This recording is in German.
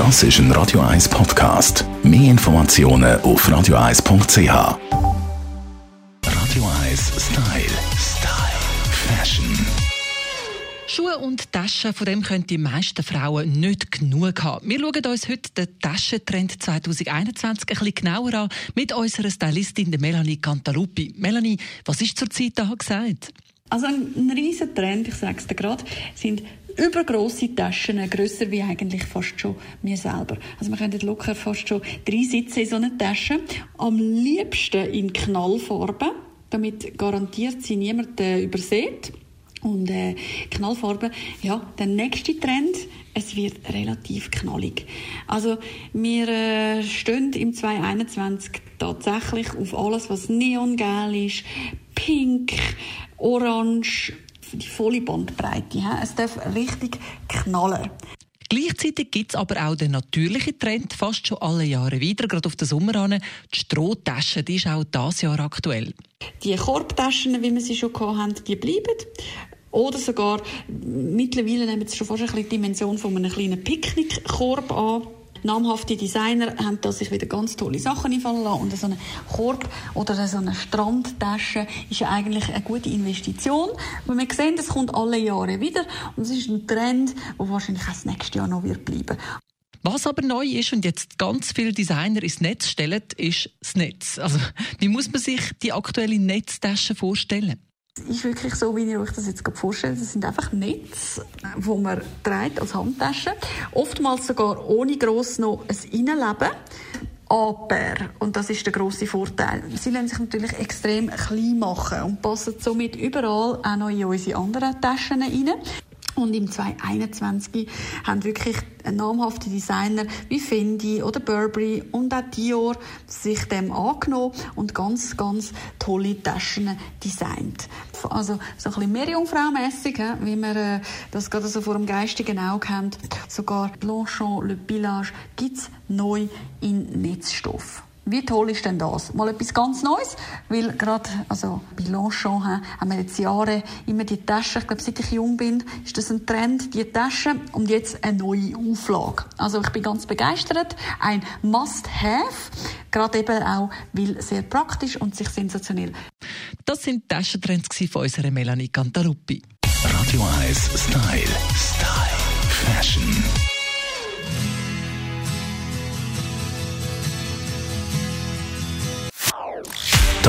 Das ist ein Radio 1 Podcast. Mehr Informationen auf radio1.ch. Radio 1 Style. Style. Fashion. Schuhe und Taschen, von dem können die meisten Frauen nicht genug haben. Wir schauen uns heute den Taschentrend 2021 ein bisschen genauer an mit unserer Stylistin Melanie Cantaluppi. Melanie, was ist zurzeit da gesagt? Also ein, ein riesen Trend, ich sage es dir gerade, sind übergroße Taschen, grösser wie eigentlich fast schon mir selber. Also man könnte locker fast schon drei sitzen in so einer Tasche. Am liebsten in Knallfarben, damit garantiert sie niemand äh, übersieht. Und äh, Knallfarbe, ja, der nächste Trend, es wird relativ knallig. Also wir äh, stehen im 2021 tatsächlich auf alles, was neongelb ist, pink, orange, die volle Bandbreite. Es darf richtig knallen. Gleichzeitig gibt es aber auch den natürlichen Trend fast schon alle Jahre wieder, gerade auf den Sommer an. Die Strohtasche, die ist auch dieses Jahr aktuell. Die Korbtaschen, wie wir sie schon hatten, die bleiben. Oder sogar, mittlerweile nehmen sie schon fast ein bisschen die Dimension von einem kleinen Picknickkorb an namhafte Designer haben da sich wieder ganz tolle Sachen einfallen lassen. Und so ein Korb oder so eine Strandtasche ist ja eigentlich eine gute Investition. Weil wir sehen, das kommt alle Jahre wieder. Und es ist ein Trend, der wahrscheinlich auch das nächste Jahr noch wird bleiben was aber neu ist und jetzt ganz viele Designer ins Netz stellen, ist das Netz. Also, wie muss man sich die aktuelle Netztasche vorstellen? Ist wirklich so, wie ihr euch das jetzt vorstellt. Das sind einfach Netze, wo man trägt als Handtasche. Oftmals sogar ohne gross noch ein Innenleben. Aber, und das ist der grosse Vorteil, sie lassen sich natürlich extrem klein machen und passen somit überall auch noch in unsere anderen Taschen rein. Und im 2021 haben wirklich namhafte Designer wie Fendi oder Burberry und auch Dior sich dem angenommen und ganz, ganz tolle Taschen designt. Also so ein bisschen Meerjungfrau-mässig, wie man äh, das gerade so vor dem geistigen Auge haben. Sogar Blanchon, Le Village gibt's neu in Netzstoff. Wie toll ist denn das? Mal etwas ganz Neues, weil gerade, also bei Longchamp haben wir jetzt Jahre immer die Taschen, ich glaube, seit ich jung bin, ist das ein Trend, die Taschen und jetzt eine neue Auflage. Also ich bin ganz begeistert, ein Must-Have, gerade eben auch, weil sehr praktisch und sich sensationell. Das sind Taschentrends von unserer Melanie Cantaruppi. Radio 1 Style. Style. Fashion.